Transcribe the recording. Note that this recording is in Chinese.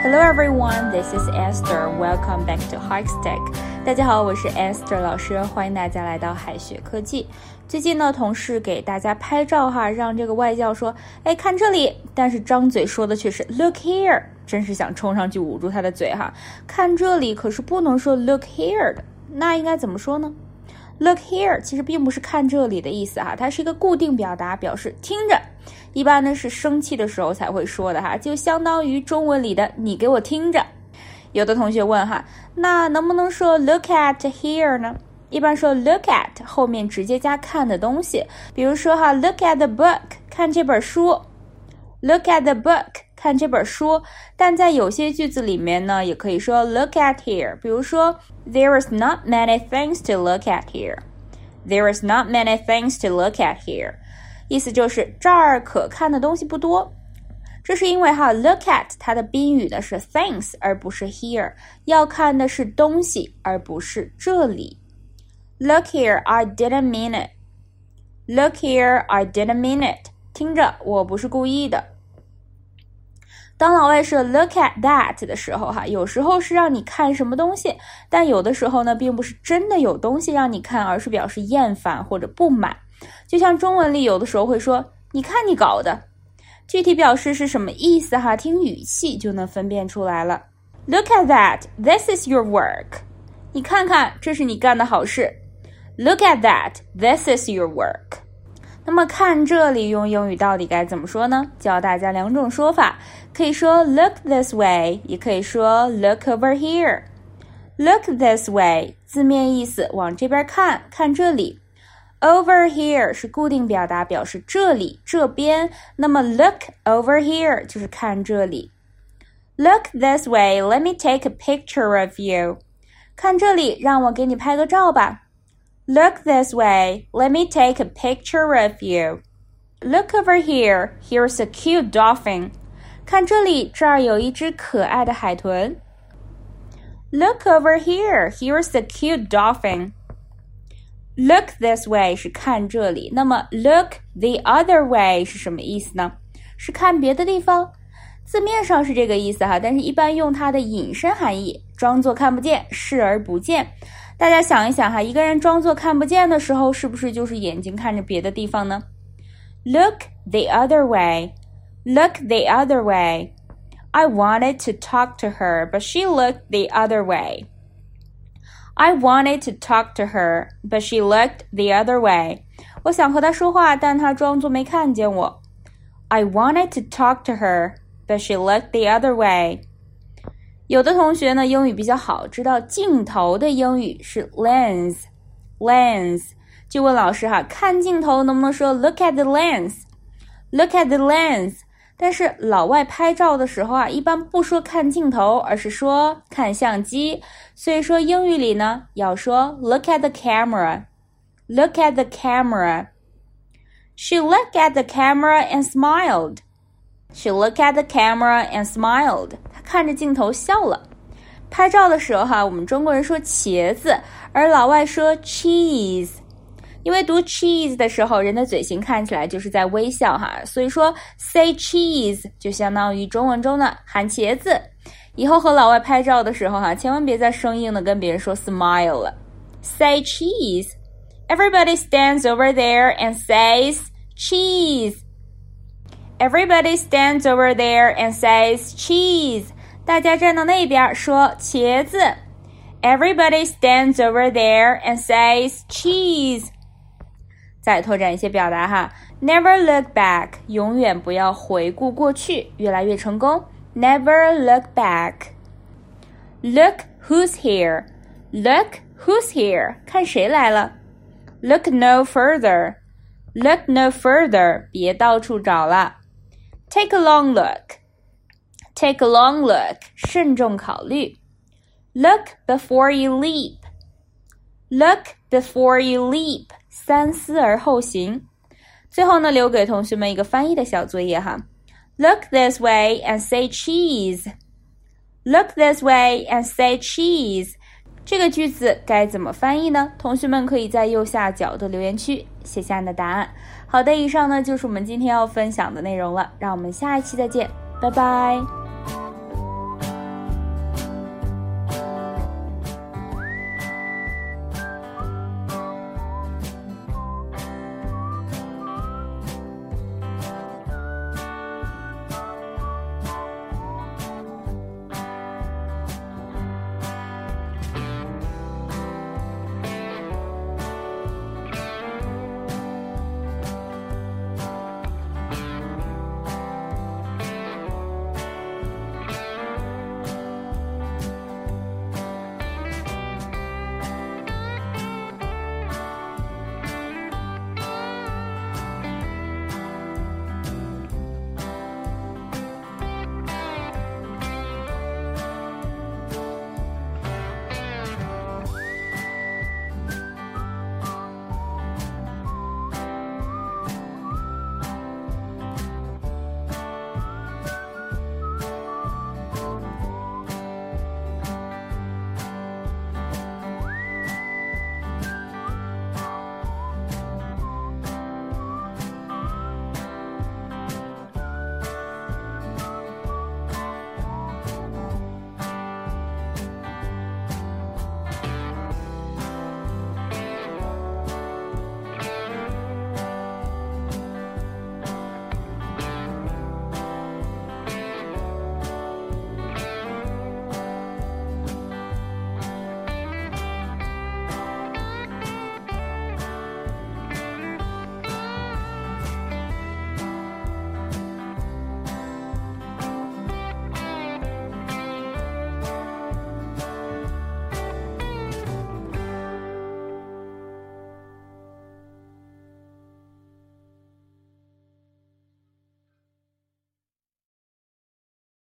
Hello everyone, this is Esther. Welcome back to Hikestack. 大家好，我是 Esther 老师，欢迎大家来到海学科技。最近呢，同事给大家拍照哈，让这个外教说，哎，看这里，但是张嘴说的却是 Look here，真是想冲上去捂住他的嘴哈。看这里可是不能说 Look here 的，那应该怎么说呢？Look here 其实并不是看这里的意思哈，它是一个固定表达，表示听着。一般呢是生气的时候才会说的哈，就相当于中文里的“你给我听着”。有的同学问哈，那能不能说 “look at here” 呢？一般说 “look at” 后面直接加看的东西，比如说哈，“look at the book” 看这本书，“look at the book” 看这本书。但在有些句子里面呢，也可以说 “look at here”，比如说 “There is not many things to look at here”。There is not many things to look at here. 意思就是这儿可看的东西不多，这是因为哈，look at 它的宾语呢是 things 而不是 here，要看的是东西而不是这里。Look here, I didn't mean it. Look here, I didn't mean it. 听着，我不是故意的。 当老外说 look at that 的时候，哈，有时候是让你看什么东西，但有的时候呢，并不是真的有东西让你看，而是表示厌烦或者不满。就像中文里有的时候会说“你看你搞的”，具体表示是什么意思哈？听语气就能分辨出来了。Look at that, this is your work。你看看，这是你干的好事。Look at that, this is your work。那么看这里用英语到底该怎么说呢？教大家两种说法，可以说 look this way，也可以说 look over here。Look this way 字面意思往这边看，看这里。Over here 是固定表达，表示这里、这边。那么 look over here 就是看这里。Look this way, let me take a picture of you。看这里，让我给你拍个照吧。Look this way, let me take a picture of you. Look over here, here's a cute dolphin。看这里，这儿有一只可爱的海豚。Look over here, here's a cute dolphin。Look this way 是看这里，那么 look the other way 是什么意思呢？是看别的地方。字面上是这个意思哈，但是一般用它的引申含义，装作看不见，视而不见。 大家想一想哈，一个人装作看不见的时候，是不是就是眼睛看着别的地方呢？Look the other way. Look the other way. I wanted to talk to her, but she looked the other way. I wanted to talk to her, but she looked the other way. 我想和她说话，但她装作没看见我。I wanted to talk to her, but she looked the other way. 有的同学呢，英语比较好，知道镜头的英语是 lens，lens，就问老师哈，看镜头能不能说 look at the lens？Look at the lens。但是老外拍照的时候啊，一般不说看镜头，而是说看相机。所以说英语里呢，要说 look at the camera。Look at the camera. She looked at the camera and smiled. She looked at the camera and smiled. 看着镜头笑了。拍照的时候哈，我们中国人说茄子，而老外说 cheese。因为读 cheese 的时候，人的嘴型看起来就是在微笑哈，所以说 say cheese 就相当于中文中的喊茄子。以后和老外拍照的时候哈，千万别再生硬的跟别人说 smile 了，say cheese。Everybody stands over there and says cheese. Everybody stands over there and says cheese. 大家站到那边说茄子。Everybody stands over there and says cheese. 再拓展一些表达哈，Never look back，永远不要回顾过去，越来越成功。Never look back。Look who's here。Look who's here，看谁来了。Look no further。Look no further，别到处找了。Take a long look。 Take a long look，慎重考虑。Look before you leap。Look before you leap。三思而后行。最后呢，留给同学们一个翻译的小作业哈。Look this way and say cheese. Look this way and say cheese. 这个句子该怎么翻译呢？同学们可以在右下角的留言区写下你的答案。好的，以上呢就是我们今天要分享的内容了。让我们下一期再见，拜拜。